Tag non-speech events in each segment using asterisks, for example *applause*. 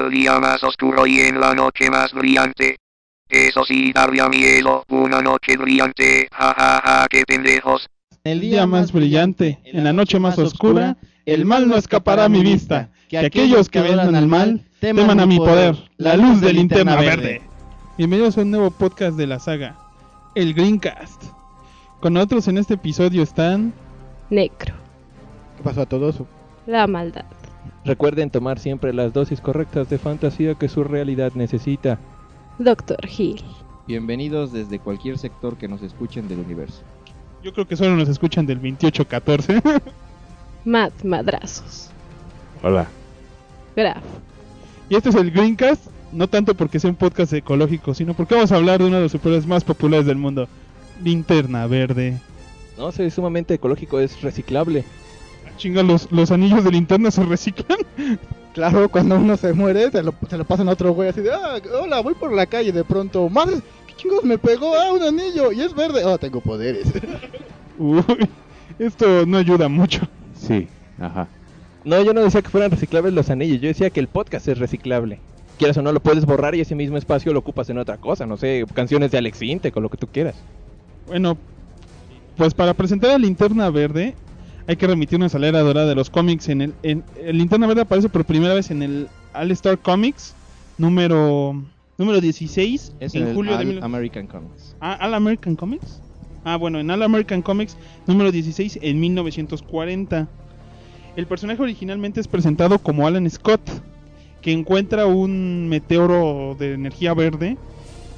el día más oscuro y en la noche más brillante. Eso sí daría miedo, una noche brillante, ja ja ja, qué pendejos. El día más brillante, en la noche más oscura, el mal no escapará a mi vista. Que aquellos que adoran al mal teman a mi poder, la luz de linterna verde. Bienvenidos a un nuevo podcast de la saga, el Greencast. Con nosotros en este episodio están Necro, ¿Qué pasó a todos? la maldad. Recuerden tomar siempre las dosis correctas de fantasía que su realidad necesita. Doctor Hill. Bienvenidos desde cualquier sector que nos escuchen del universo. Yo creo que solo nos escuchan del 2814. *laughs* Mad Madrazos. Hola. Graf. y este es el Greencast, no tanto porque sea un podcast ecológico, sino porque vamos a hablar de uno de los superhéroes más populares del mundo, Linterna Verde. No sé, es sumamente ecológico, es reciclable. Chinga, los, los anillos de linterna se reciclan. Claro, cuando uno se muere, se lo, se lo pasan a otro güey así de, ah, hola, voy por la calle de pronto, madre, ¿qué chingos me pegó? Ah, un anillo, y es verde, oh, tengo poderes. *laughs* Uy, esto no ayuda mucho. Sí, ajá. No, yo no decía que fueran reciclables los anillos, yo decía que el podcast es reciclable. Quieras o no, lo puedes borrar y ese mismo espacio lo ocupas en otra cosa, no sé, canciones de Alex Intec o lo que tú quieras. Bueno, pues para presentar a Linterna Verde hay que remitirnos a la era dorada de los cómics. En el, en, el Linterna Verde aparece por primera vez en el All Star Comics número número 16 Es en el julio de All mil- American Comics. Ah, All American Comics. Ah, bueno, en All American Comics número 16 en 1940. El personaje originalmente es presentado como Alan Scott, que encuentra un meteoro de energía verde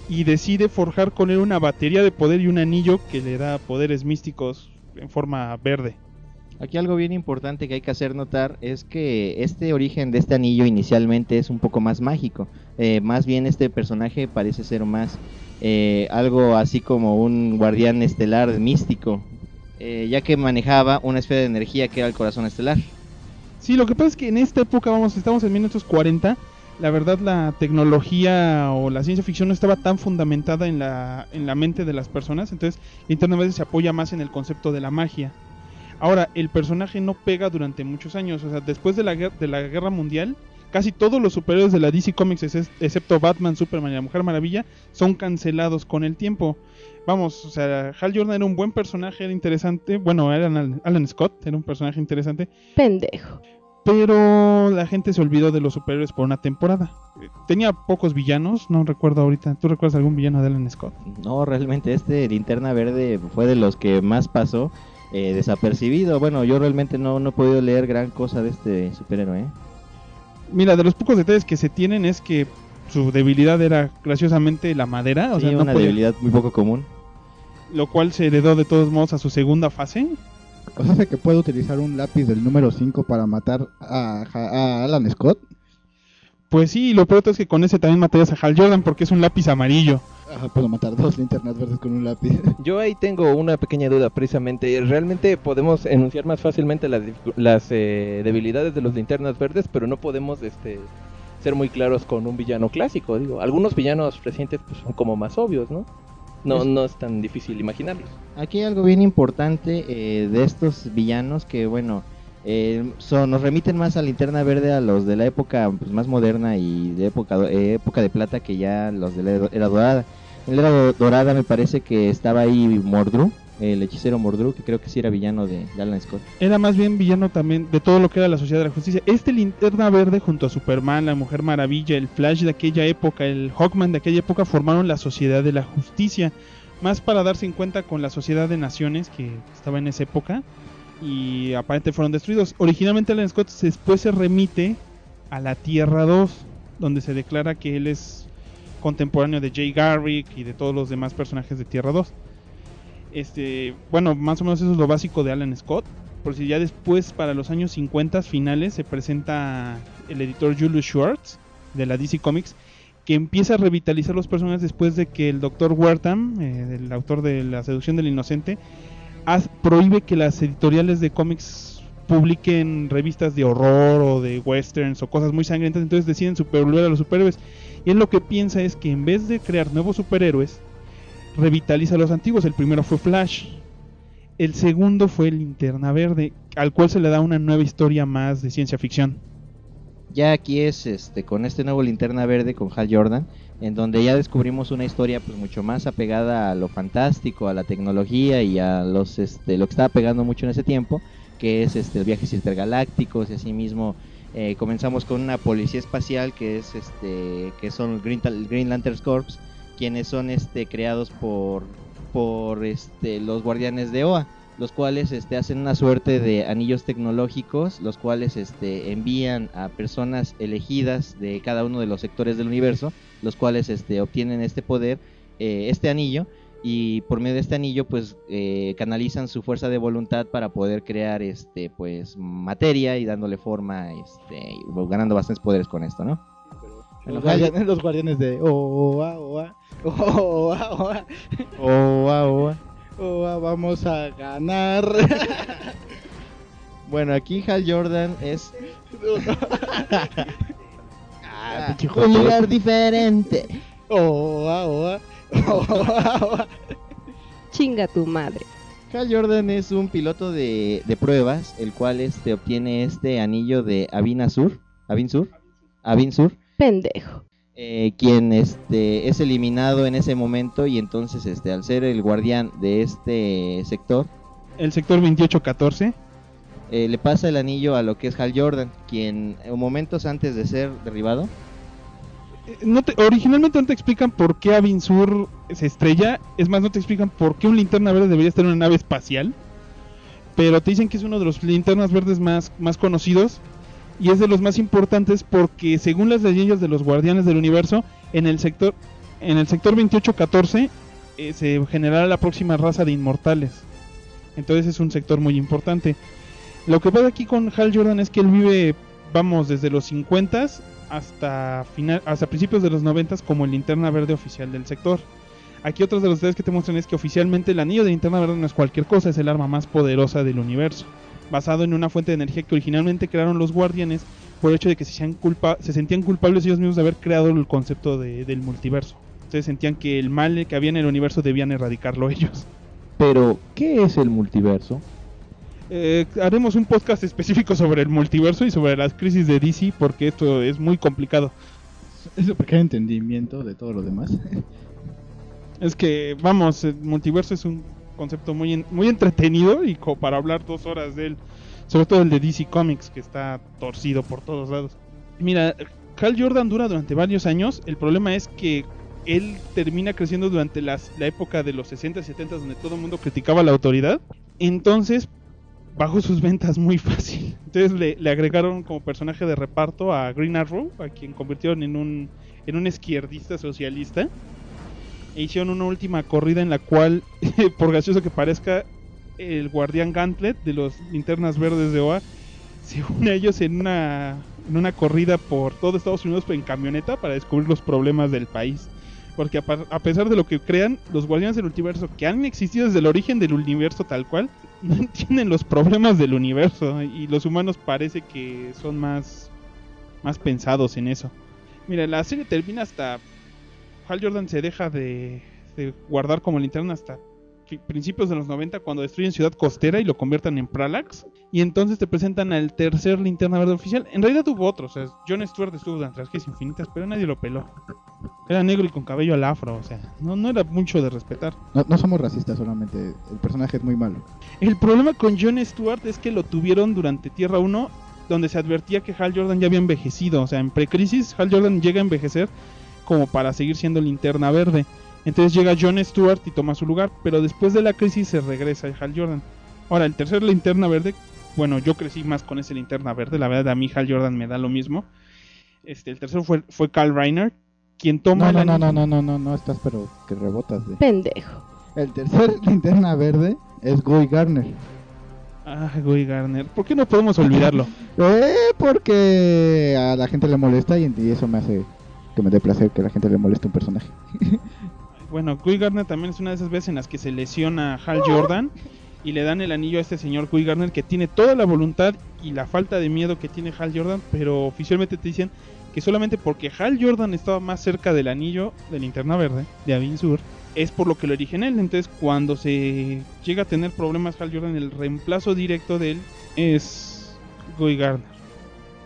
y decide forjar con él una batería de poder y un anillo que le da poderes místicos en forma verde. Aquí algo bien importante que hay que hacer notar es que este origen de este anillo inicialmente es un poco más mágico. Eh, más bien este personaje parece ser más eh, algo así como un guardián estelar místico, eh, ya que manejaba una esfera de energía que era el corazón estelar. Sí, lo que pasa es que en esta época, vamos, estamos en 1940, la verdad la tecnología o la ciencia ficción no estaba tan fundamentada en la, en la mente de las personas, entonces Linterna Verde se apoya más en el concepto de la magia. Ahora, el personaje no pega durante muchos años, o sea, después de la, de la Guerra Mundial, casi todos los superhéroes de la DC Comics, ex- excepto Batman, Superman y la Mujer Maravilla, son cancelados con el tiempo. Vamos, o sea, Hal Jordan era un buen personaje, era interesante, bueno, era Alan, Scott, era un personaje interesante, Pendejo. pero la gente se olvidó de los superhéroes por una temporada. Tenía pocos villanos, no recuerdo ahorita. ¿Tú recuerdas algún villano de Alan Scott? No, realmente este linterna verde fue de los que más pasó eh, desapercibido. Bueno, yo realmente no, no he podido leer gran cosa de este superhéroe. ¿eh? Mira, de los pocos detalles que se tienen es que su debilidad era graciosamente la madera, o Sí, sea, no una podía- debilidad muy poco común. lo cual se heredó de todos modos a su segunda fase. O sea, que puede utilizar un lápiz del número 5 para matar a, a Alan Scott. Pues sí, lo peor es que con ese también matarías a Hal Jordan porque es un lápiz amarillo. Ajá, puedo matar dos linternas verdes con un lápiz. *laughs* Yo ahí tengo una pequeña duda precisamente. Realmente podemos enunciar más fácilmente las, las eh, debilidades de los linternas verdes, pero no podemos este, ser muy claros con un villano clásico. Digo, algunos villanos recientes pues, son como más obvios, ¿no? No, Es- no es tan difícil imaginarlos. Aquí hay algo bien importante eh, de estos villanos que, bueno, eh, son, nos remiten más a Linterna Verde a los de la época pues, más moderna y de época, eh, época de plata que ya los de la era- dorada. En la era do- dorada me parece que estaba ahí Mordru, el hechicero Mordru, que creo que sí era villano de, de Alan Scott. Era más bien villano también de todo lo que era la Sociedad de la Justicia. Este Linterna Verde junto a Superman, la Mujer Maravilla, el Flash de aquella época, el Hawkman de aquella época formaron la Sociedad de la Justicia. Más para darse en cuenta con la Sociedad de Naciones que estaba en esa época y aparentemente fueron destruidos. Originalmente Alan Scott después se remite a la Tierra 2, donde se declara que él es contemporáneo de Jay Garrick y de todos los demás personajes de Tierra 2. Este, bueno, más o menos eso es lo básico de Alan Scott. Por si ya después, para los años 50 finales, se presenta el editor Julius Schwartz de la DC Comics, que empieza a revitalizar los personajes después de que el Dr. Wertham, eh, el autor de La seducción del inocente, prohíbe que las editoriales de cómics publiquen revistas de horror o de westerns o cosas muy sangrientas, entonces deciden supervolver a los superhéroes. Y él lo que piensa es que en vez de crear nuevos superhéroes, revitaliza a los antiguos. El primero fue Flash. El segundo fue Linterna Verde, al cual se le da una nueva historia más de ciencia ficción. Ya aquí es este con este nuevo linterna verde con Hal Jordan, en donde ya descubrimos una historia pues mucho más apegada a lo fantástico, a la tecnología y a los este lo que estaba pegando mucho en ese tiempo, que es este viajes intergalácticos y asimismo eh, comenzamos con una policía espacial que es este que son Green, Green Corps, quienes son este creados por por este los guardianes de Oa los cuales este, hacen una suerte de anillos tecnológicos, los cuales este, envían a personas elegidas de cada uno de los sectores del universo, los cuales este, obtienen este poder, eh, este anillo, y por medio de este anillo pues eh, canalizan su fuerza de voluntad para poder crear este pues materia y dándole forma este ganando bastantes poderes con esto no Los, guardianes, los guardianes de Oa, vamos a ganar. bueno aquí Hal Jordan es Ah, pinche un lugar diferente Oa, Oa, Oa, Oa. Chinga tu madre. Hal Jordan es un piloto de, de pruebas, el cual este obtiene este anillo de Avinsur, Avinsur, Avinsur, Pendejo. Eh, quien este es eliminado en ese momento y entonces este al ser el guardián de este sector El sector 2814. eh, le pasa el anillo a lo que es Hal Jordan, quien eh, momentos antes de ser derribado Eh, No te- originalmente no te explican por qué Avinsur se estrella. Es más, no te explican por qué un linterna verde debería estar en una nave espacial. Pero te dicen que es uno de los linternas verdes más, más conocidos. Y es de los más importantes porque según las leyendas de los guardianes del universo, en el sector, en el sector 2814 eh, se generará la próxima raza de inmortales. Entonces es un sector muy importante. Lo que pasa aquí con Hal Jordan es que él vive, vamos, desde los 50 hasta final, hasta principios de los 90 como el linterna verde oficial del sector. Aquí otros de los detalles que te muestran es que oficialmente el anillo de linterna verde no es cualquier cosa, es el arma más poderosa del universo, basado en una fuente de energía que originalmente crearon los guardianes por el hecho de que se, sean culpa- se sentían culpables ellos mismos de haber creado el concepto de- del multiverso. Entonces sentían que el mal que había en el universo debían erradicarlo *laughs* ellos. Pero, ¿qué es el multiverso? Eh, haremos un podcast específico sobre el multiverso y sobre las crisis de DC porque esto es muy complicado. Eso porque hay entendimiento de todo lo demás. Es que, vamos, el multiverso es un concepto muy, muy entretenido y para hablar dos horas de él. Sobre todo el de DC Comics, que está torcido por todos lados. Mira, Hal Jordan dura durante varios años. El problema es que él termina creciendo durante las, la época de los 60 y 70 donde todo el mundo criticaba la autoridad. Entonces, bajó sus ventas muy fácil. Entonces le, le agregaron como personaje de reparto a Green Arrow, a quien convirtieron en un, en un izquierdista socialista e hicieron una última corrida en la cual, *laughs* por gracioso que parezca, el guardián Gauntlet de los linternas verdes de OA se une a ellos en una, en una corrida por todo Estados Unidos en camioneta para descubrir los problemas del país. Porque a, pesar de lo que crean, los guardianes del universo que han existido desde el origen del universo tal cual, *laughs* no entienden los problemas del universo y los humanos parece que son más, más pensados en eso. Mira, la serie termina hasta Hal Jordan se deja de, de guardar como linterna hasta principios de los 90 cuando destruyen Ciudad Costera y lo conviertan en Pralax. Y entonces te presentan al tercer linterna verde oficial. En realidad hubo otros. o sea, John Stewart estuvo durante las crisis infinitas, pero nadie lo peló. Era negro y con cabello al afro. O sea, no, no era mucho de respetar. No, no somos racistas, solamente el personaje es muy malo. El problema con John Stewart es que lo tuvieron durante Tierra 1, donde se advertía que Hal Jordan ya había envejecido. O sea, en precrisis, Hal Jordan llega a envejecer como para seguir siendo linterna verde. Entonces llega John Stewart y toma su lugar, pero después de la crisis se regresa a Hal Jordan. Ahora, el tercer linterna verde, bueno, yo crecí más con ese linterna verde, la verdad a mí Hal Jordan me da lo mismo. Este, el tercero fue, fue Carl Reiner, quien toma No, no, no, no, no, no, no, estás pero que rebotas de... Pendejo. El tercer *laughs* linterna verde es Guy Garner. Ah, Guy Garner, ¿por qué no podemos olvidarlo? *laughs* Eh, porque a la gente le molesta y, y eso me hace que me dé placer que la gente le moleste un personaje. *laughs* Bueno, Guy Garner también es una de esas veces en las que se lesiona a Hal Jordan y le dan el anillo a este señor Guy Garner que tiene toda la voluntad y la falta de miedo que tiene Hal Jordan, pero oficialmente te dicen que solamente porque Hal Jordan estaba más cerca del anillo de linterna verde de Avin Sur es por lo que lo eligen él. Entonces, cuando se llega a tener problemas Hal Jordan, el reemplazo directo de él es Guy Garner.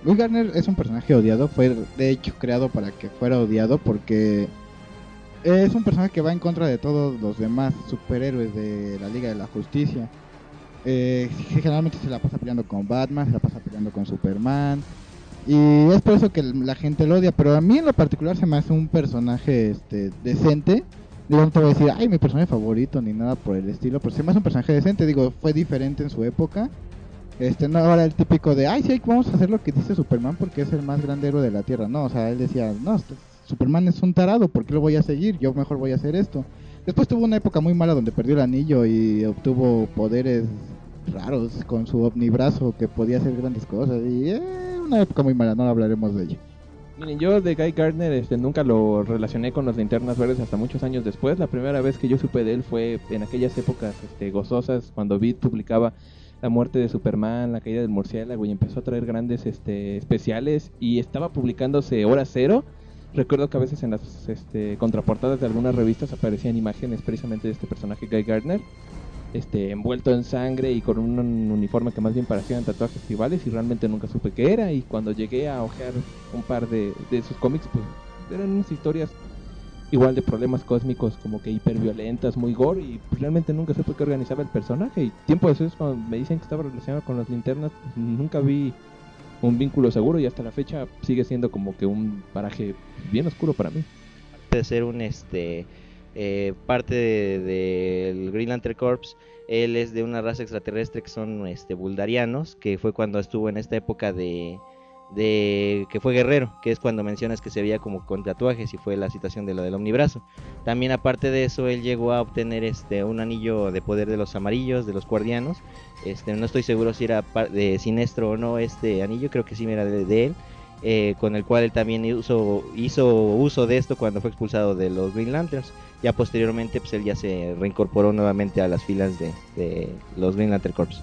Guy Garner es un personaje odiado, fue de hecho creado para que fuera odiado porque es un personaje que va en contra de todos los demás superhéroes de la Liga de la Justicia. Eh, generalmente se la pasa peleando con Batman, se la pasa peleando con Superman. Y es por eso que la gente lo odia. Pero a mí en lo particular se me hace un personaje este, decente. Digo, no te voy a decir, ay, mi personaje favorito ni nada por el estilo. Pero se me hace un personaje decente. Digo, fue diferente en su época. Este, no ahora el típico de, ay, sí, vamos a hacer lo que dice Superman porque es el más grande héroe de la Tierra. No, o sea, él decía, no, este- Superman es un tarado, ¿por qué lo voy a seguir? Yo mejor voy a hacer esto. Después tuvo una época muy mala donde perdió el anillo y obtuvo poderes raros con su omnibrazo que podía hacer grandes cosas. Y eh, una época muy mala, no hablaremos de ella. Miren, yo de Guy Gardner este, nunca lo relacioné con las linternas verdes hasta muchos años después. La primera vez que yo supe de él fue en aquellas épocas este, gozosas, cuando Beat publicaba la muerte de Superman, la caída del murciélago y empezó a traer grandes este, especiales y estaba publicándose hora cero. Recuerdo que a veces en las este, contraportadas de algunas revistas aparecían imágenes precisamente de este personaje Guy Gardner, este, envuelto en sangre y con un uniforme que más bien parecían tatuajes tribales y realmente nunca supe qué era y cuando llegué a ojear un par de, de sus cómics pues eran unas historias igual de problemas cósmicos como que hiperviolentas, muy gore y pues, realmente nunca supe qué organizaba el personaje y tiempo después cuando me dicen que estaba relacionado con las linternas pues, nunca vi un vínculo seguro y hasta la fecha sigue siendo como que un paraje bien oscuro para mí. de ser un este eh, parte del de, del Green Lantern Corps él es de una raza extraterrestre que son este buldarianos que fue cuando estuvo en esta época de de que fue guerrero que es cuando mencionas que se veía como con tatuajes y fue la situación de lo del omnibrazo también aparte de eso él llegó a obtener este un anillo de poder de los amarillos de los guardianos este no estoy seguro si era de siniestro o no este anillo creo que sí era de, él eh, con el cual él también hizo, hizo uso de esto cuando fue expulsado de los Green Lanterns. Ya posteriormente, pues él ya se reincorporó nuevamente a las filas de, de los Green Lantern Corps.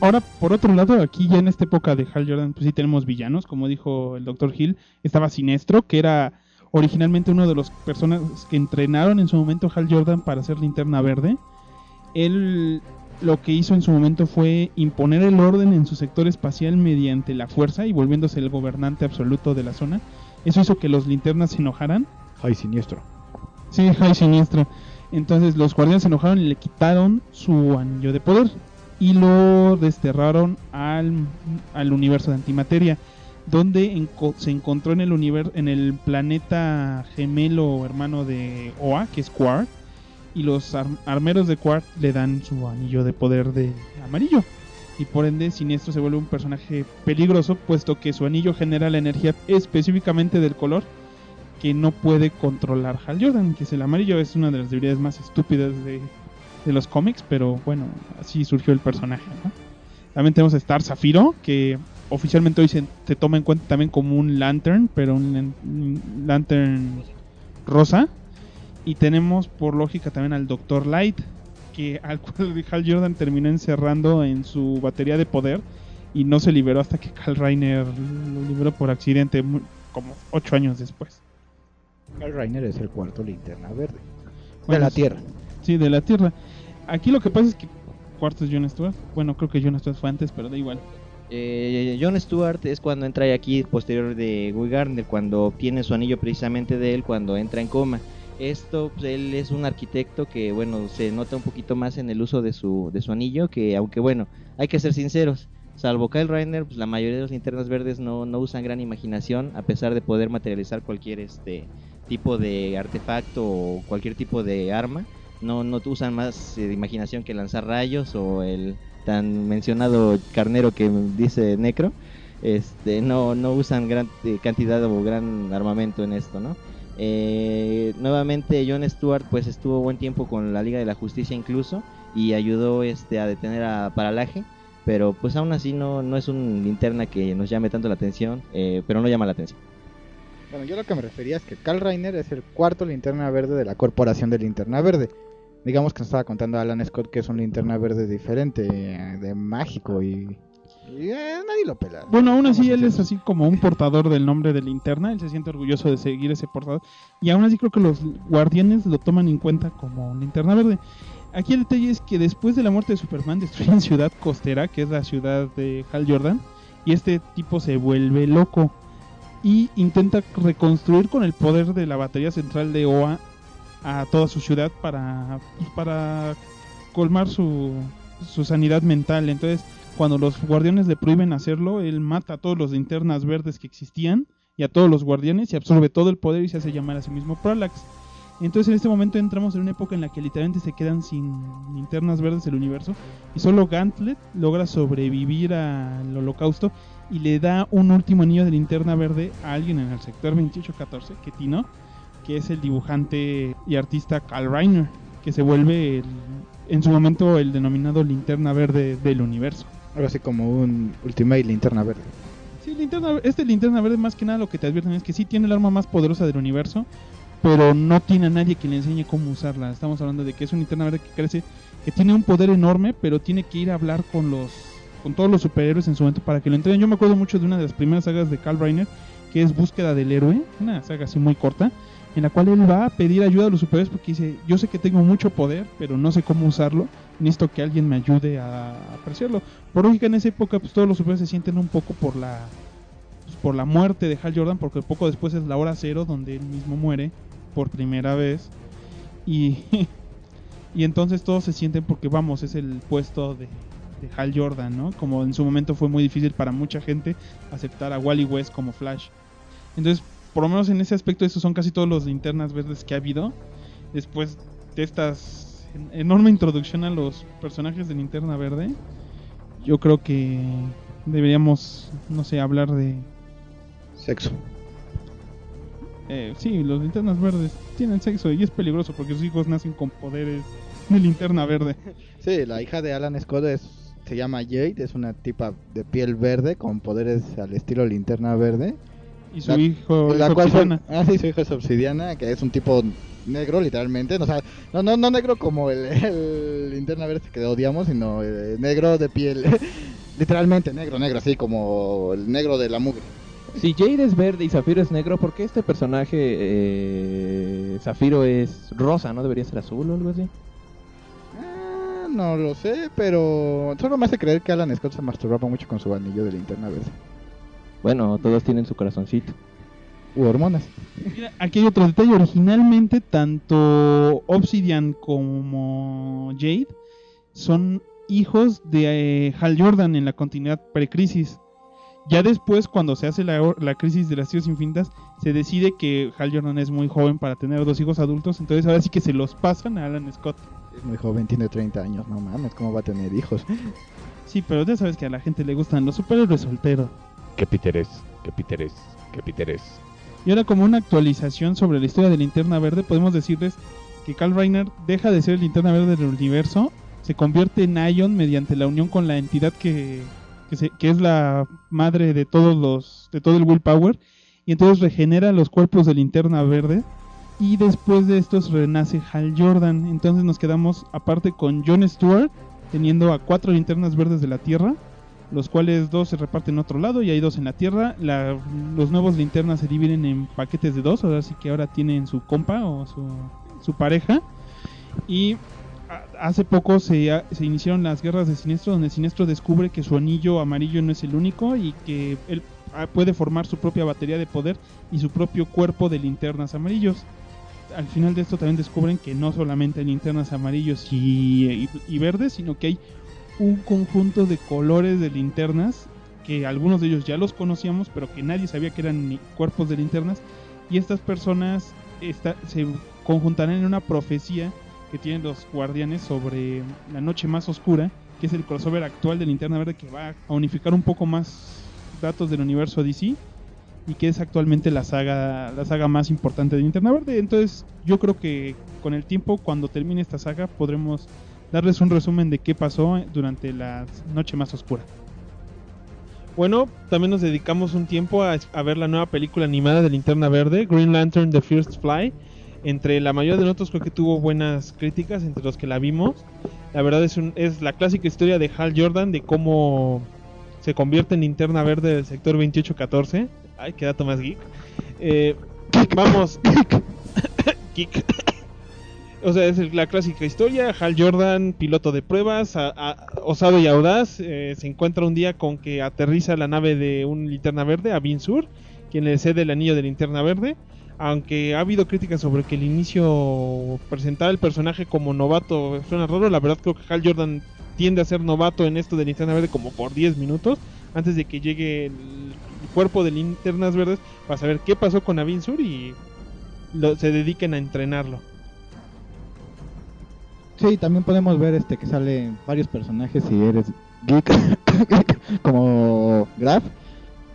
Ahora, por otro lado, aquí ya en esta época de Hal Jordan, pues sí tenemos villanos, como dijo el Dr. Hill, estaba Sinestro, que era originalmente uno de los personas que entrenaron en su momento Hal Jordan para hacer linterna verde. Él lo que hizo en su momento fue imponer el orden en su sector espacial mediante la fuerza y volviéndose el gobernante absoluto de la zona. Eso hizo que los linternas se enojaran. Ay, siniestro. Sí, Hal Siniestro. Entonces los guardianes se enojaron y le quitaron su anillo de poder y lo desterraron al, al universo de antimateria, donde se encontró en el universo en el planeta gemelo hermano de Oa, que es Quark, y los ar- armeros de Quark le dan su anillo de poder de amarillo. Y por ende, Siniestro se vuelve un personaje peligroso, puesto que su anillo genera la energía específicamente del color que no puede controlar Hal Jordan, que es el amarillo, es una de las debilidades más estúpidas de, de los cómics, pero bueno, así surgió el personaje. ¿no? También tenemos a Star Zafiro, que oficialmente hoy se, se toma en cuenta también como un Lantern, pero un, lan- un Lantern rosa. Y tenemos por lógica también al Doctor Light, que al cual *laughs* Hal Jordan terminó encerrando en su batería de poder y no se liberó hasta que Carl Reiner lo liberó por accidente, mu- como ocho años después. Carl Reiner es el cuarto linterna verde. Bueno, de la. Tierra. Sí, de la Tierra. Aquí lo que pasa es que cuarto es John Stewart. Bueno, creo que John Stewart fue antes, pero da igual. Eh, John Stewart es cuando entra aquí posterior de Guy Gardner, cuando obtiene su anillo precisamente de él, cuando entra en coma. Esto, pues, él es un arquitecto que, bueno, se nota un poquito más en el uso de su, de su anillo, que aunque, bueno, hay que ser sinceros, salvo Kyle Reiner, pues la mayoría de los linternas verdes no, no usan gran imaginación, a pesar de poder materializar cualquier este tipo de artefacto o cualquier tipo de arma, no, no usan más eh, imaginación que lanzar rayos o el tan mencionado carnero que dice Necro, este, no, no usan gran eh, cantidad o gran armamento en esto, ¿no? Eh, nuevamente John Stewart pues estuvo buen tiempo con la Liga de la Justicia incluso y ayudó este a detener a Paralaje, pero pues aún así no, no es un linterna que nos llame tanto la atención, eh, pero no llama la atención. Bueno, yo lo que me refería es que Carl Reiner es el cuarto linterna verde de la corporación de linterna verde. Digamos que nos estaba contando Alan Scott que es un linterna verde diferente, de mágico y, y, eh, nadie lo pela. Bueno, aún así él es así como un portador del nombre de linterna. Él se siente orgulloso de seguir ese portador. Y aún así creo que los guardianes lo toman en cuenta como linterna verde. Aquí el detalle es que después de la muerte de Superman destruyen Ciudad Costera, que es la ciudad de Hal Jordan. y este tipo se vuelve loco y intenta reconstruir con el poder de la batería central de OA a toda su ciudad para, pues, para colmar su, su sanidad mental. Entonces, cuando los guardianes le prohíben hacerlo, él mata a todos los linternas verdes que existían y a todos los guardianes y absorbe todo el poder y se hace llamar a sí mismo Parallax. Entonces en este momento entramos en una época en la que literalmente se quedan sin linternas verdes el universo y solo Gantlet logra sobrevivir al holocausto y le da un último anillo de linterna verde a alguien en el sector 2814, que Tino, que es el dibujante y artista Carl Reiner, que se vuelve el- en su momento el denominado linterna verde del universo. Algo así como un Ultimate Linterna Verde. Sí, linterna, este linterna verde más que nada lo que te advierten es que sí tiene el arma más poderosa del universo, pero no tiene a nadie que le enseñe cómo usarla. Estamos hablando de que es un linterna verde que crece, que tiene un poder enorme, pero tiene que ir a hablar con los con todos los superhéroes en su momento para que lo entreguen. Yo me acuerdo mucho de una de las primeras sagas de Carl Reiner, que es Búsqueda del Héroe, una saga así muy corta, en la cual él va a pedir ayuda a los superhéroes porque dice, yo sé que tengo mucho poder, pero no sé cómo usarlo, necesito que alguien me ayude a apreciarlo. Por lógica, en esa época, pues todos los superhéroes se sienten un poco por la pues, por la muerte de Hal Jordan, porque poco después es la hora cero donde él mismo muere por primera vez. Y, *laughs* y entonces todos se sienten porque vamos, es el puesto de, de Hal Jordan, ¿no? Como en su momento fue muy difícil para mucha gente aceptar a Wally West como Flash. Entonces, por lo menos en ese aspecto, esos son casi todos los linternas verdes que ha habido. Después de estas en- enorme introducción a los personajes de Linterna Verde, yo creo que deberíamos, no sé, hablar de... Sexo. Eh, sí, los linternas verdes tienen sexo y es peligroso porque sus hijos nacen con poderes de linterna verde. *laughs* Sí, la hija de Alan Scott es, se llama Jade, es una tipa de piel verde con poderes al estilo linterna verde. Y su La- hijo la es cual fue, obsidiana. *laughs* ah, sí, su hijo es obsidiana, que es un tipo negro literalmente, no, o sea, no, no, no negro como el, el linterna verde que odiamos, sino eh, negro de piel, *laughs* literalmente negro, negro, así como el negro de la mugre. Si Jade es verde y Zafiro es negro, ¿por qué este personaje eh, Zafiro es rosa? ¿No debería ser azul o algo así? Ah, no lo sé, pero solo me hace creer que Alan Scott se masturbaba mucho con su anillo de linterna verde. Bueno, todos tienen su corazoncito. U hormonas. Mira, aquí hay otro detalle. Originalmente, tanto Obsidian como Jade son hijos de eh, Hal Jordan en la continuidad precrisis. Ya después, cuando se hace la, la crisis de las tíos infinitas, se decide que Hal Jordan es muy joven para tener dos hijos adultos. Entonces, ahora sí que se los pasan a Alan Scott. Es muy joven, tiene 30 años, no mames, ¿cómo va a tener hijos? Sí, pero ya sabes que a la gente le gustan los superhéroes solteros. ¿Qué Peter? ¿Qué Peter? ¿Qué Peter? Y ahora como una actualización sobre la historia de Linterna Verde, podemos decirles que Carl Reiner deja de ser el Linterna Verde del universo, se convierte en Ion mediante la unión con la entidad que, que, es la madre de todos los de todo el Willpower y entonces regenera los cuerpos de Linterna Verde y después de estos renace Hal Jordan. Entonces nos quedamos aparte con John Stewart teniendo a cuatro linternas verdes de la Tierra los cuales dos se reparten en otro lado y hay dos en la Tierra. Los nuevos linternas se dividen en paquetes de dos, ahora sí que ahora tienen su compa o su, pareja. Y hace poco se iniciaron las guerras de Sinestro, donde Sinestro descubre que su anillo amarillo no es el único y que él ah, puede formar su propia batería de poder y su propio cuerpo de linternas amarillos. Al final de esto también descubren que no solamente hay linternas amarillos y, y- y verdes, sino que hay un conjunto de colores de linternas que algunos de ellos ya los conocíamos, pero que nadie sabía que eran ni- cuerpos de linternas. Y estas personas se conjuntarán en una profecía que tienen los guardianes sobre la noche más oscura, que es el crossover actual de Linterna Verde que va a unificar un poco más datos del universo DC y que es actualmente la saga la saga más importante de Linterna Verde. Entonces, yo creo que con el tiempo cuando termine esta saga podremos darles un resumen de qué pasó durante la noche más oscura. Bueno, también nos dedicamos un tiempo a, ver la nueva película animada de Linterna Verde, Green Lantern The First Fly. Entre la mayoría de nosotros creo que tuvo buenas críticas entre los que la vimos. La verdad es, un- es la clásica historia de Hal Jordan de cómo se convierte en linterna verde del sector 2814. Ay, qué dato más geek. Eh, vamos. *coughs* Geek. O sea, es la clásica historia. Hal Jordan, piloto de pruebas, osado y audaz, eh, se encuentra un día con que aterriza la nave de un linterna verde, a Bin Sur, quien le cede el anillo de linterna verde. Aunque ha habido críticas sobre que el inicio presentaba el personaje como novato suena raro, la verdad creo que Hal Jordan tiende a ser novato en esto de linterna verde como por 10 minutos antes de que llegue el cuerpo de linternas verdes para saber qué pasó con Avin Sur y lo- se dediquen a entrenarlo. Sí, también podemos ver este que salen varios personajes si eres geek *laughs* como Graf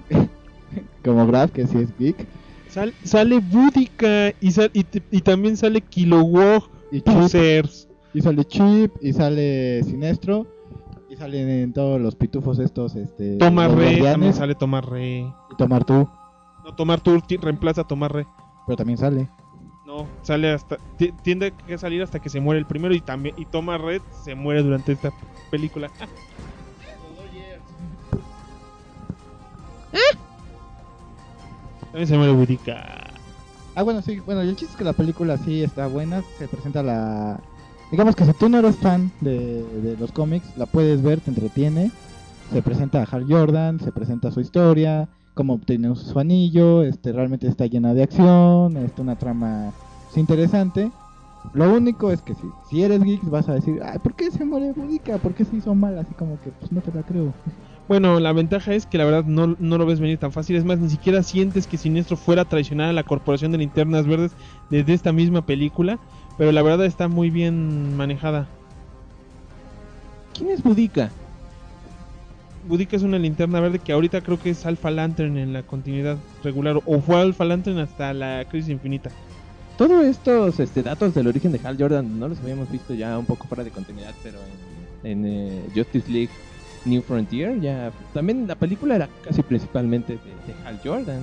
*laughs* como Graf que sí es geek Sal- sale Boudica y, sal- y, también sale Kilowog y Pusers. y sale Chip y sale Sinestro y salen en todos los pitufos estos este Tomar Re, también sale Tomar Re. y Tomar tú No, Tomar ti- reemplaza a Tomar Re. pero también sale No, sale hasta. ti- Tiende que salir hasta que se muere el primero y también. Y Tomar Red se muere durante esta película. *laughs* También se muere Boudica. Ah, bueno, sí, bueno, y el chiste es que la película sí está buena, se presenta la... Digamos que si tú no eres fan de, de los cómics, la puedes ver, te entretiene, se presenta a Hal Jordan, se presenta su historia, cómo obtiene su anillo, este realmente está llena de acción, este, una trama pues, interesante. Lo único es que si, si eres geek vas a decir, ay, ¿por qué se muere Boudica? ¿Por qué se hizo mal? Así como que, pues no te la creo. Bueno, la ventaja es que la verdad no, no lo ves venir tan fácil. Es más, ni siquiera sientes que Siniestro fuera a traicionar a la Corporación de Linternas Verdes desde esta misma película. Pero la verdad está muy bien manejada. ¿Quién es Budica? Boudica es una linterna verde que ahorita creo que es Alpha Lantern en la continuidad regular. O fue Alpha Lantern hasta la Crisis Infinita. Todos estos este, datos del origen de Hal Jordan no los habíamos visto ya un poco fuera de continuidad, pero en, en, eh, Justice League New Frontier ya también la película era casi principalmente de, Hal Jordan.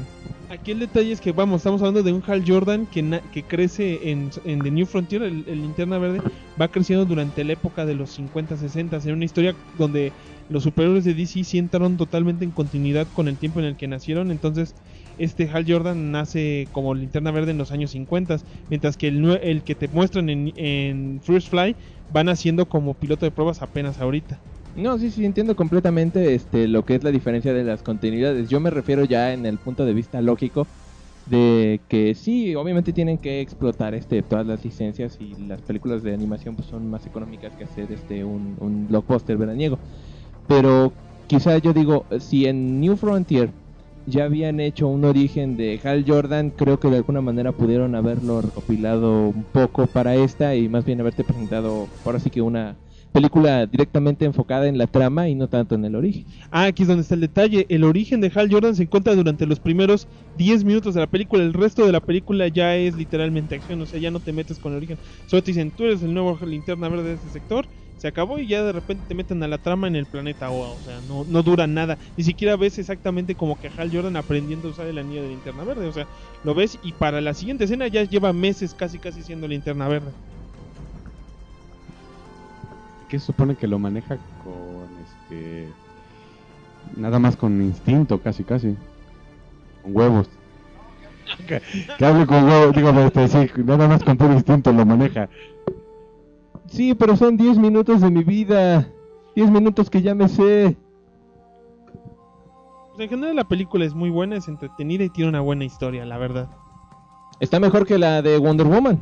Aquí el detalle es que, vamos, estamos hablando de un Hal Jordan que, que crece en, en The New Frontier, el, el linterna verde, va creciendo durante la época de los 50, 60, en una historia donde los superhéroes de DC sí entraron totalmente en continuidad con el tiempo en el que nacieron, entonces este Hal Jordan nace como linterna verde en los años 50, mientras que el, el que te muestran en, en First Fly va naciendo como piloto de pruebas apenas ahorita. No, sí, sí, entiendo completamente este, lo que es la diferencia de las continuidades. Yo me refiero ya en el punto de vista lógico de que sí, obviamente tienen que explotar este todas las licencias y las películas de animación pues, son más económicas que hacer este un, un blockbuster veraniego. Pero quizá yo digo, si en New Frontier ya habían hecho un origen de Hal Jordan, creo que de alguna manera pudieron haberlo recopilado un poco para esta y más bien haberte presentado ahora sí que una película directamente enfocada en la trama y no tanto en el origen. Ah, aquí es donde está el detalle. El origen de Hal Jordan se encuentra durante los primeros 10 minutos de la película. El resto de la película ya es literalmente acción. O sea, ya no te metes con el origen. Solo te dicen, tú eres el nuevo linterna verde de este sector. Se acabó y ya de repente te meten a la trama en el planeta Oa. O sea, no, no dura nada. Ni siquiera ves exactamente como que Hal Jordan aprendiendo a usar el anillo de linterna verde. O sea, lo ves y para la siguiente escena ya lleva meses casi casi siendo linterna verde. Que se supone que lo maneja con este nada más con instinto casi casi con huevos que, que hable con huevos digo este, sí, nada más con puro instinto lo maneja Sí, pero son 10 minutos de mi vida. 10 minutos que ya me sé. Pues en general la película es muy buena, es entretenida y tiene una buena historia, la verdad. Está mejor que la de Wonder Woman.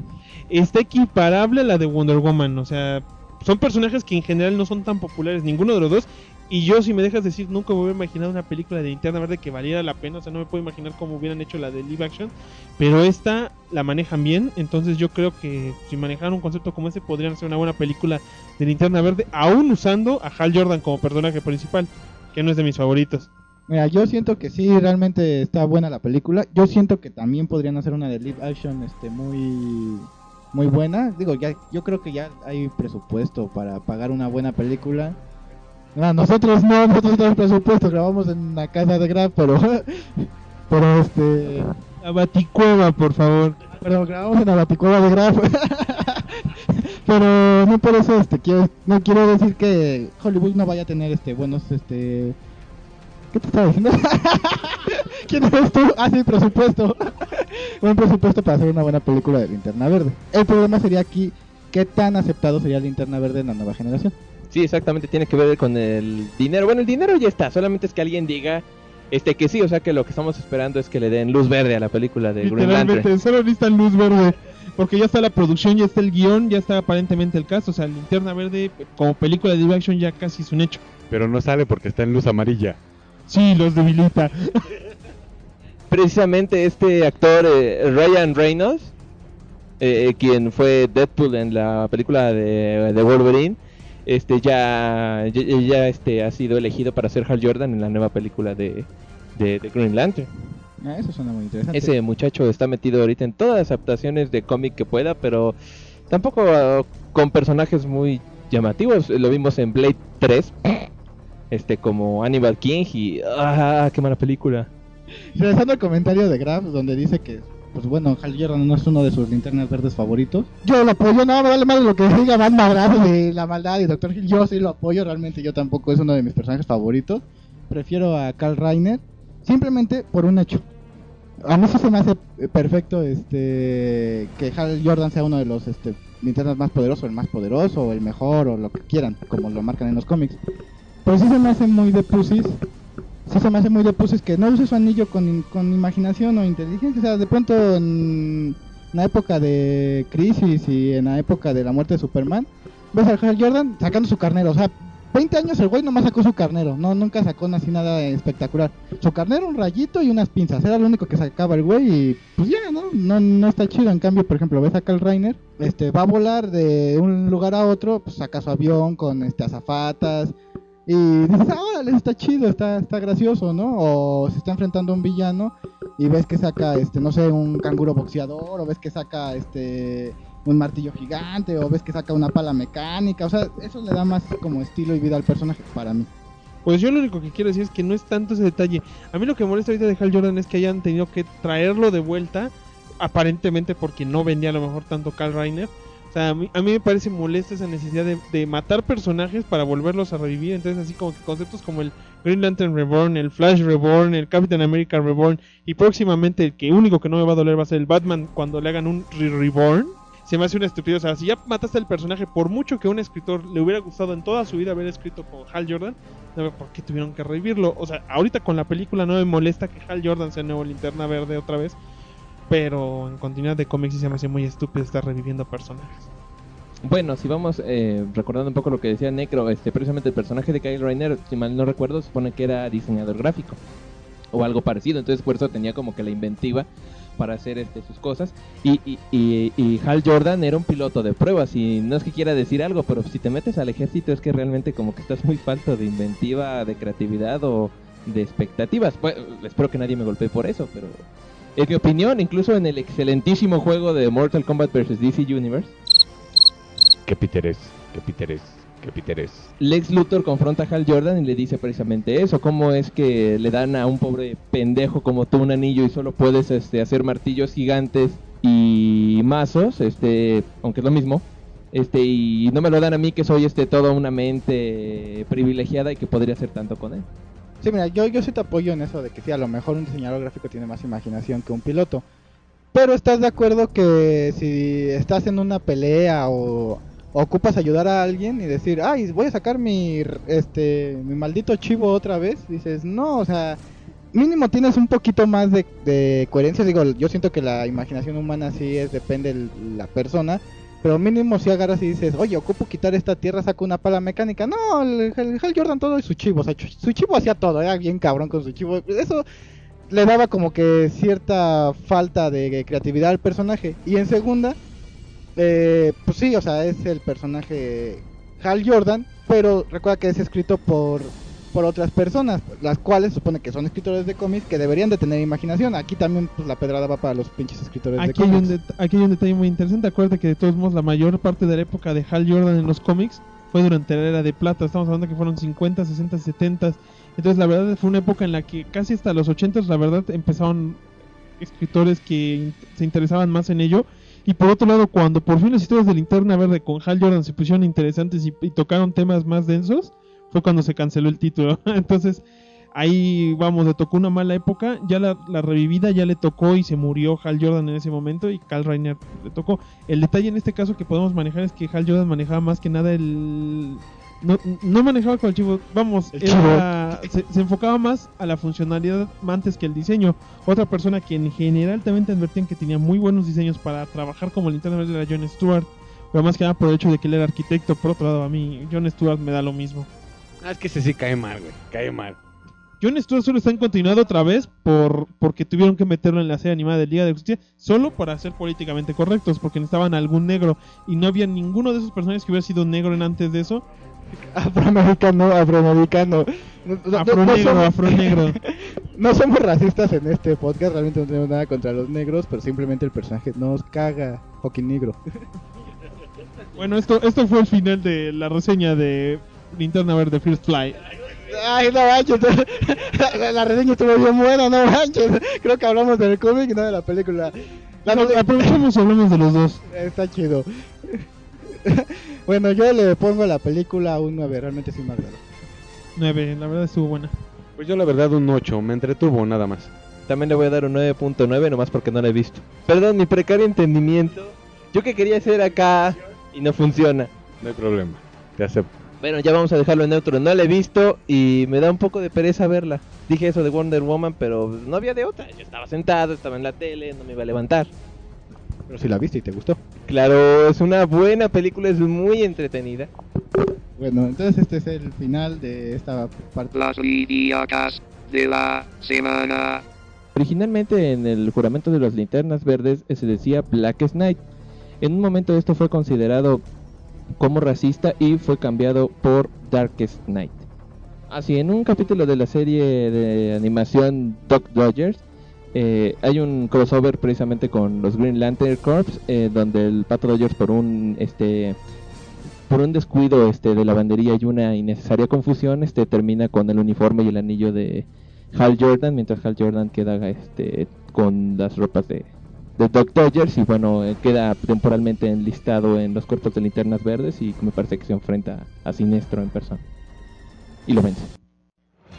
está equiparable a la de Wonder Woman. O sea, son personajes que en general no son tan populares, ninguno de los dos. Y yo, si me dejas decir, nunca me hubiera imaginado una película de Linterna Verde que valiera la pena. O sea, no me puedo imaginar cómo hubieran hecho la de live action. Pero esta la manejan bien. Entonces, yo creo que si manejaran un concepto como este, podrían hacer una buena película de Linterna Verde, aún usando a Hal Jordan como personaje principal, que no es de mis favoritos. Mira, yo siento que sí, realmente está buena la película. Yo siento que también podrían hacer una de live action este muy muy buena. Digo, ya yo creo que ya hay presupuesto para pagar una buena película. No, nosotros no, nosotros no tenemos presupuesto, grabamos en la casa de Grab, pero *laughs* pero este La Baticueva, por favor. pero grabamos en la baticueva de Graf. *laughs* pero no por eso este quiero no quiero decir que Hollywood no vaya a tener este buenos este ¿Qué te estaba *laughs* diciendo? ¿Quién eres tú? Ah, sí, presupuesto. *laughs* Buen presupuesto para hacer una buena película de Linterna Verde. El problema sería aquí qué tan aceptado sería Linterna Verde en la nueva generación. Sí, exactamente, tiene que ver con el dinero. Bueno, el dinero ya está, solamente es que alguien diga este que sí, o sea que lo que estamos esperando es que le den luz verde a la película de Green Lantern. solo necesitan luz verde. Porque ya está la producción, ya está el guion, ya está aparentemente el caso. O sea, Linterna Verde como película de live action ya casi es un hecho. Pero no sale porque está en luz amarilla. Sí, los debilita. *laughs* Precisamente este actor eh, Ryan Reynolds, eh, eh, quien fue Deadpool en la película de, de Wolverine, este ya, ya, ya, este ha sido elegido para ser Hal Jordan en la nueva película de, de, de Green Lantern. Ah, eso suena muy interesante. Ese muchacho está metido ahorita en todas las adaptaciones de cómic que pueda, pero tampoco ah, con personajes muy llamativos. Lo vimos en Blade 3, este como Hannibal King y ah, qué mala película. Regresando al comentario de Graf, donde dice que, pues bueno, Hal Jordan no es uno de sus linternas verdes favoritos. Yo lo apoyo, no, me vale más lo que diga Batman Graf de la maldad y Doctor Hill. Yo sí lo apoyo, realmente yo tampoco es uno de mis personajes favoritos. Prefiero a Carl Reiner, simplemente por un hecho. A mí sí se me hace perfecto este que Hal Jordan sea uno de los este, linternas más poderosos, el más poderoso, o el mejor, o lo que quieran, como lo marcan en los cómics. Pero sí se me hace muy de pusis sí se me hace muy de pusis que no use su anillo con, con imaginación o inteligencia. O sea, de pronto en la época de Crisis y en la época de la muerte de Superman, ves a Hal Jordan sacando su carnero. O sea, 20 años el güey nomás sacó su carnero. No, nunca sacó así nada espectacular. Su carnero, un rayito y unas pinzas. Era lo único que sacaba el güey y pues ya, ¿no? No, no está chido. En cambio, por ejemplo, ves a Carl Reiner, este, va a volar de un lugar a otro, pues saca su avión con este azafatas, y dices, ah, órale, está chido, está, está gracioso, ¿no? O se está enfrentando a un villano y ves que saca, este, no sé, un canguro boxeador, o ves que saca, este, un martillo gigante, o ves que saca una pala mecánica, o sea, eso le da más como estilo y vida al personaje para mí. Pues yo lo único que quiero decir es que no es tanto ese detalle. A mí lo que molesta ahorita de Hal Jordan es que hayan tenido que traerlo de vuelta, aparentemente porque no vendía a lo mejor tanto Carl Reiner. Sea, a mí, a mí me parece molesta esa necesidad de, de, matar personajes para volverlos a revivir. Entonces, así como que conceptos como el Green Lantern Reborn, el Flash Reborn, el Captain America Reborn y próximamente el que único que no me va a doler va a ser el Batman cuando le hagan un re Reborn. Se me hace una estupidez. O sea, si ya mataste al personaje, por mucho que a un escritor le hubiera gustado en toda su vida haber escrito con Hal Jordan, no ¿por qué tuvieron que revivirlo? O sea, ahorita con la película no me molesta que Hal Jordan sea nuevo linterna verde otra vez. Pero en continuidad de cómics sí se me hace muy estúpido estar reviviendo personajes. Bueno, si vamos eh, recordando un poco lo que decía Necro, este, precisamente el personaje de Kyle Reiner, si mal no recuerdo, supone que era diseñador gráfico o algo parecido, entonces por eso tenía como que la inventiva para hacer este, sus cosas. Y, y, y, y, Hal Jordan era un piloto de pruebas y no es que quiera decir algo, pero si te metes al ejército es que realmente como que estás muy falto de inventiva, de creatividad o de expectativas. Pues, espero que nadie me golpee por eso, pero en mi opinión, incluso en el excelentísimo juego de Mortal Kombat vs. DC Universe, ¿Qué Peter es? ¿Qué Peter es? ¿Qué Peter es? Lex Luthor confronta a Hal Jordan y le dice precisamente eso, cómo es que le dan a un pobre pendejo como tú un anillo y solo puedes este, hacer martillos gigantes y mazos, este, aunque es lo mismo, este, y no me lo dan a mí que soy este toda una mente privilegiada y que podría hacer tanto con él. Sí, mira, yo, yo sí te apoyo en eso de que sí, a lo mejor un diseñador gráfico tiene más imaginación que un piloto. Pero estás de acuerdo que si estás en una pelea o ocupas ayudar a alguien y decir, ay, voy a sacar mi, este, mi maldito chivo otra vez, dices, no, o sea, mínimo tienes un poquito más de, de coherencia, digo, yo siento que la imaginación humana sí es, depende de la persona, pero mínimo si agarras y dices, oye, ocupo quitar esta tierra, saco una pala mecánica, no, el, Hal Jordan todo y su chivo, su chivo hacía todo, era bien cabrón con su chivo, eso le daba como que cierta falta de creatividad al personaje, y en segunda, eh, pues sí, o sea, es el personaje Hal Jordan, pero recuerda que es escrito por por otras personas, las cuales supone que son escritores de cómics que deberían de tener imaginación. Aquí también pues la pedrada va para los pinches escritores aquí de cómics. Hay un aquí hay un detalle muy interesante. Acuérdate que de todos modos la mayor parte de la época de Hal Jordan en los cómics fue durante la era de plata. Estamos hablando que fueron 50, 60, 70. Entonces la verdad fue una época en la que casi hasta los 80 la verdad empezaron escritores que se interesaban más en ello. Y por otro lado, cuando por fin las historias de Linterna Verde con Hal Jordan se pusieron interesantes y, y tocaron temas más densos, fue cuando se canceló el título. *laughs* Entonces, ahí vamos, le tocó una mala época, ya la, la revivida ya le tocó y se murió Hal Jordan en ese momento y Carl Reiner le tocó. El detalle en este caso que podemos manejar es que Hal Jordan manejaba más que nada el... No, no manejaba con el chivo, vamos, El era- se, se enfocaba más a la funcionalidad antes que el diseño. Otra persona que en general también te advertían que tenía muy buenos diseños para trabajar como linterna verde era John Stewart. Pero más que nada por el hecho de que él era arquitecto. Por otro lado, a mí John Stewart me da lo mismo. Ah, es que ese sí cae mal, güey. Cae mal. John Stewart solo está en continuado otra vez por porque tuvieron que meterlo en la serie animada de Liga de Justicia solo para ser políticamente correctos, porque necesitaban algún negro y no había ninguno de esos personajes que hubiera sido negro en antes de eso. *laughs* Afroamericano, afroamericano. No, no- no- Afro no negro, somos- afro negro. *laughs* No somos racistas en este podcast, realmente no tenemos nada contra los negros, pero simplemente el personaje nos caga, fucking negro. Bueno, esto esto fue el final de la reseña de Linterna Verde First Fly. Ay, no manches, *laughs* la, la reseña estuvo bien buena, no manches. Creo que hablamos del cómic y no de la película. La peli- aprovechamos y hablamos de los dos. Está chido. *laughs* bueno, yo le pongo a la película un 9, realmente sí me agradó. 9, la verdad estuvo buena. Pues yo la verdad un 8, me entretuvo nada más. También le voy a dar un 9.9 nomás porque no la he visto. Perdón, mi precario entendimiento. Yo que quería hacer acá y no funciona. No hay problema. Te acepto. Bueno, ya vamos a dejarlo en neutro. No la he visto y me da un poco de pereza verla. Dije eso de Wonder Woman, pero no había de otra. Yo estaba sentado, estaba en la tele, no me iba a levantar. Pero si la viste y te gustó. Claro, es una buena película, es muy entretenida. Bueno, entonces este es el final de esta parte. Las Lidiacas de la semana. Originalmente en el juramento de las linternas verdes se decía Blackest Night. En un momento esto fue considerado como racista y fue cambiado por Darkest Night. Así, en un capítulo de la serie de animación Doc Dodgers, eh, hay un crossover precisamente con los Green Lantern Corps, eh, donde el Pato Dodgers por un este por un descuido este de lavandería y una innecesaria confusión, este termina con el uniforme y el anillo de Hal Jordan, mientras Hal Jordan queda este con las ropas de, de Doc Dodgers y bueno, eh, queda temporalmente enlistado en los cuerpos de linternas verdes y me parece que se enfrenta a Sinestro en persona. Y lo vence.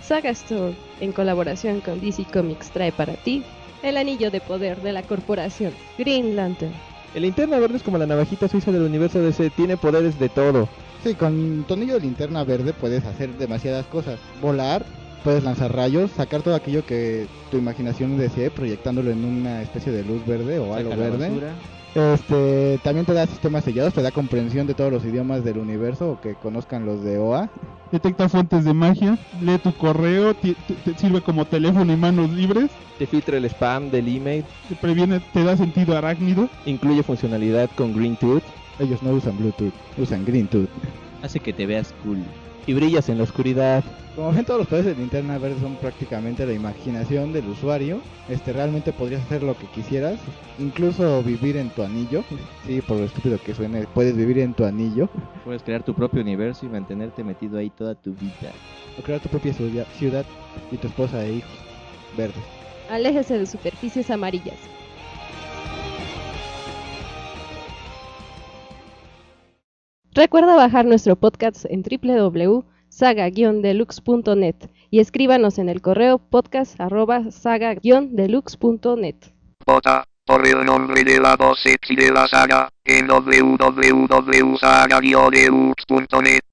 Saga Store, en colaboración con DC Comics, trae para ti el anillo de poder de la corporación Green Lantern. El linterna verde es como la navajita suiza del universo DC, tiene poderes de todo. Sí, con tu anillo de linterna verde puedes hacer demasiadas cosas. Volar, puedes lanzar rayos, sacar todo aquello que tu imaginación desee, proyectándolo en una especie de luz verde o algo verde. basura. Este, también te da sistemas sellados, te da comprensión de todos los idiomas del universo o que conozcan los de OA. Detecta fuentes de magia, lee tu correo, te, te sirve como teléfono y manos libres, Te filtra el spam del email, te previene, te da sentido arácnido. incluye funcionalidad con Green Tooth Ellos no usan Bluetooth, usan Green Tooth. Hace que te veas cool. y brillas en la oscuridad. Como ven, todos los poderes de linterna verde son prácticamente la imaginación del usuario. Este, realmente podrías hacer lo que quisieras, incluso vivir en tu anillo. Sí, por lo estúpido que suene, puedes vivir en tu anillo Puedes crear tu propio universo y mantenerte metido ahí toda tu vida. o crear tu propia ciudad, y tu esposa e hijos verdes. Aléjese de superficies amarillas. Recuerda bajar nuestro podcast en www.saga-deluxe.net y escríbanos en el correo podcast.saga-deluxe.net. Vota por el nombre de la voz de la saga en www.saga-deluxe.net.